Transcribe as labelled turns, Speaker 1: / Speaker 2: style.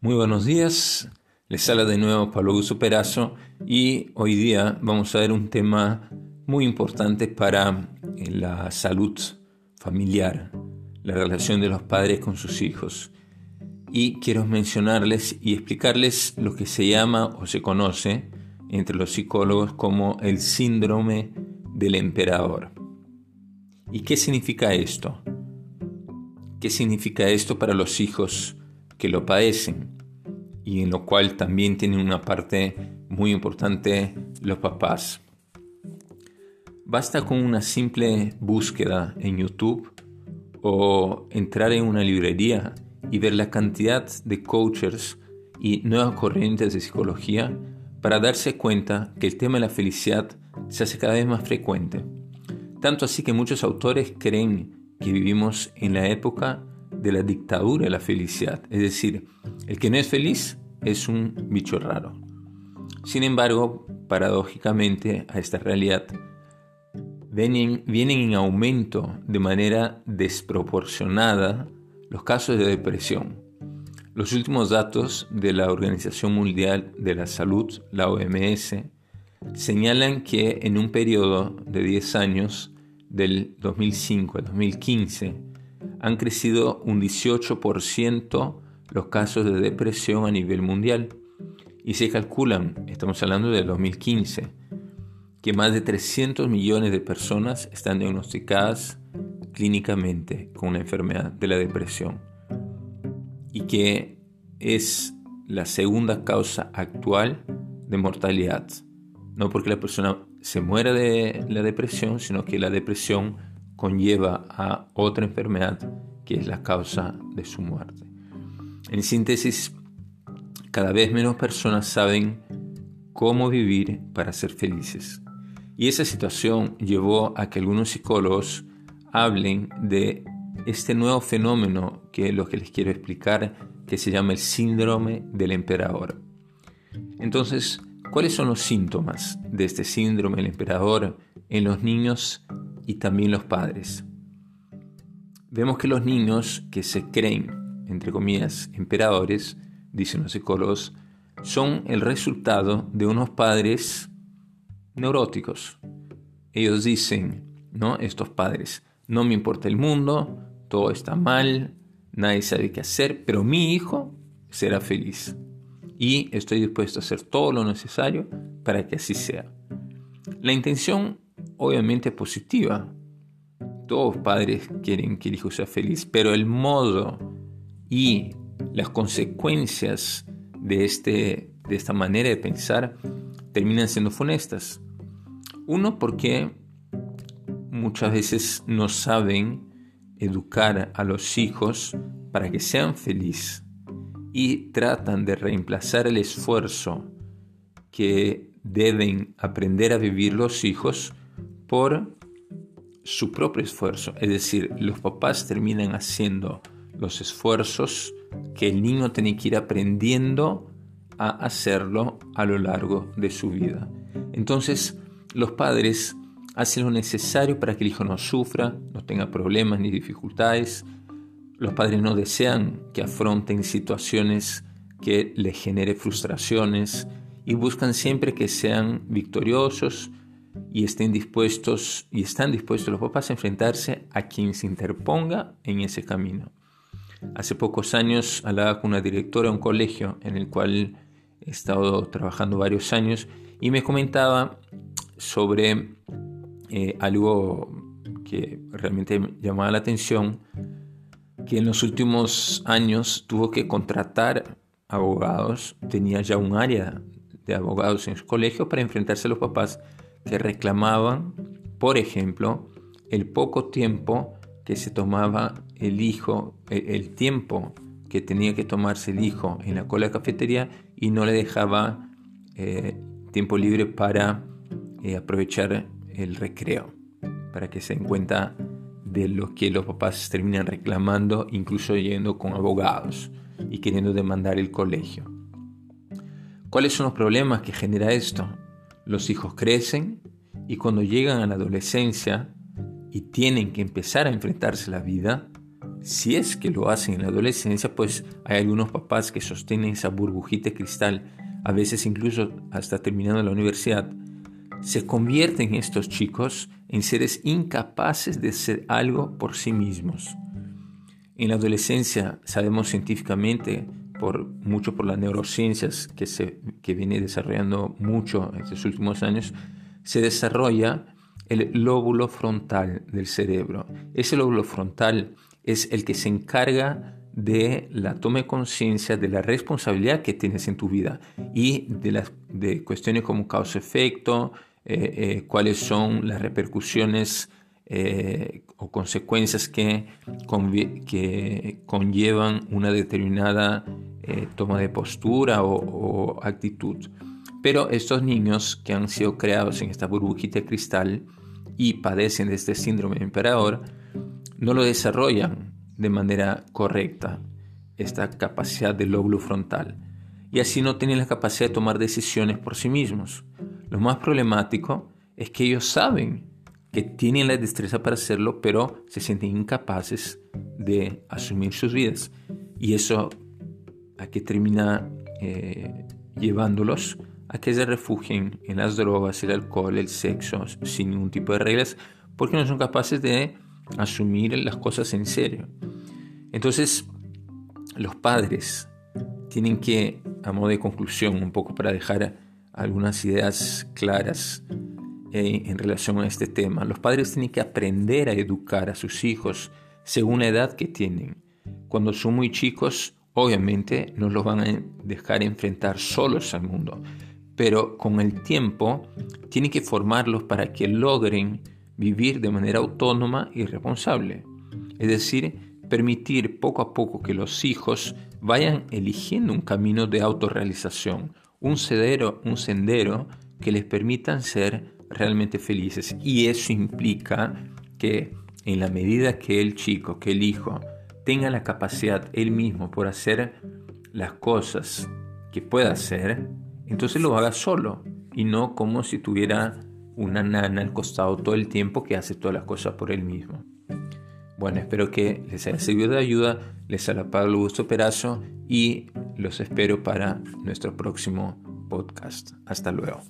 Speaker 1: Muy buenos días, les habla de nuevo Pablo Guso Perazo y hoy día vamos a ver un tema muy importante para eh, la salud familiar, la relación de los padres con sus hijos. Y quiero mencionarles y explicarles lo que se llama o se conoce entre los psicólogos como el síndrome del emperador. ¿Y qué significa esto? ¿Qué significa esto para los hijos que lo padecen y en lo cual también tienen una parte muy importante los papás. Basta con una simple búsqueda en YouTube o entrar en una librería y ver la cantidad de coaches y nuevas corrientes de psicología para darse cuenta que el tema de la felicidad se hace cada vez más frecuente. Tanto así que muchos autores creen que vivimos en la época de la dictadura de la felicidad. Es decir, el que no es feliz es un bicho raro. Sin embargo, paradójicamente a esta realidad vienen, vienen en aumento de manera desproporcionada los casos de depresión. Los últimos datos de la Organización Mundial de la Salud, la OMS, señalan que en un periodo de 10 años, del 2005 al 2015, han crecido un 18% los casos de depresión a nivel mundial y se calculan, estamos hablando del 2015, que más de 300 millones de personas están diagnosticadas clínicamente con una enfermedad de la depresión y que es la segunda causa actual de mortalidad. No porque la persona se muera de la depresión, sino que la depresión conlleva a otra enfermedad que es la causa de su muerte. En síntesis, cada vez menos personas saben cómo vivir para ser felices. Y esa situación llevó a que algunos psicólogos hablen de este nuevo fenómeno que es lo que les quiero explicar, que se llama el síndrome del emperador. Entonces, ¿cuáles son los síntomas de este síndrome del emperador en los niños y también los padres. Vemos que los niños que se creen, entre comillas, emperadores, dicen los psicólogos, son el resultado de unos padres neuróticos. Ellos dicen, ¿no? Estos padres, no me importa el mundo, todo está mal, nadie sabe qué hacer, pero mi hijo será feliz. Y estoy dispuesto a hacer todo lo necesario para que así sea. La intención obviamente positiva. Todos padres quieren que el hijo sea feliz, pero el modo y las consecuencias de, este, de esta manera de pensar terminan siendo funestas. Uno, porque muchas veces no saben educar a los hijos para que sean felices y tratan de reemplazar el esfuerzo que deben aprender a vivir los hijos por su propio esfuerzo. Es decir, los papás terminan haciendo los esfuerzos que el niño tiene que ir aprendiendo a hacerlo a lo largo de su vida. Entonces, los padres hacen lo necesario para que el hijo no sufra, no tenga problemas ni dificultades. Los padres no desean que afronten situaciones que le genere frustraciones y buscan siempre que sean victoriosos y estén dispuestos y están dispuestos los papás a enfrentarse a quien se interponga en ese camino. Hace pocos años hablaba con una directora de un colegio en el cual he estado trabajando varios años y me comentaba sobre eh, algo que realmente me llamaba la atención, que en los últimos años tuvo que contratar abogados, tenía ya un área de abogados en su colegio para enfrentarse a los papás que reclamaban, por ejemplo, el poco tiempo que se tomaba el hijo, el, tiempo que tenía que tomarse el hijo en la cola de cafetería y no le dejaba eh, tiempo libre para eh, aprovechar el recreo, para que se den cuenta de lo que los papás terminan reclamando, incluso yendo con abogados y queriendo demandar el colegio. ¿Cuáles son los problemas que genera esto? Los hijos crecen y cuando llegan a la adolescencia y tienen que empezar a enfrentarse a la vida, si es que lo hacen en la adolescencia, pues hay algunos papás que sostienen esa burbujita cristal, a veces incluso hasta terminando la universidad, se convierten estos chicos en seres incapaces de ser algo por sí mismos. En la adolescencia sabemos científicamente, por, mucho por las neurociencias que, se, que viene desarrollando mucho en estos últimos años, se desarrolla el lóbulo frontal del cerebro. Ese lóbulo frontal es el que se encarga de la toma de conciencia de la responsabilidad que tienes en tu vida y de, las, de cuestiones como causa-efecto, eh, eh, cuáles son las repercusiones eh, o consecuencias que, que, conllevan una determinada toma de postura o, o, actitud. Pero estos niños que han sido creados en esta burbujita de cristal y padecen de este síndrome de emperador, no lo desarrollan de manera correcta, esta capacidad del lóbulo frontal, y así no tienen la capacidad de tomar decisiones por sí mismos. Lo más problemático es que ellos saben que tienen la destreza para hacerlo, pero se sienten incapaces de asumir sus vidas. Y eso a que termina eh, llevándolos a que se refugien en las drogas, el alcohol, el sexo, sin ningún tipo de reglas, porque no son capaces de asumir las cosas en serio. Entonces, los padres tienen que, a modo de conclusión, un poco para dejar algunas ideas claras eh, en relación a este tema. Los padres tienen que aprender a educar a sus hijos según la edad que tienen. Cuando son muy chicos, obviamente no los van a dejar enfrentar solos al mundo, pero con el tiempo tienen que formarlos para que logren vivir de manera autónoma y responsable. Es decir, permitir poco a poco que los hijos vayan eligiendo un camino de autorrealización, un sendero, un sendero que les permitan ser realmente felices. Y eso implica que en la medida que el chico, que el hijo, tenga la capacidad él mismo por hacer las cosas que pueda hacer, entonces lo haga solo y no como si tuviera una nana al costado todo el tiempo que hace todas las cosas por él mismo. Bueno, espero que les haya servido de ayuda. Les habla Pablo Augusto Perazo y los espero para nuestro próximo podcast. Hasta luego.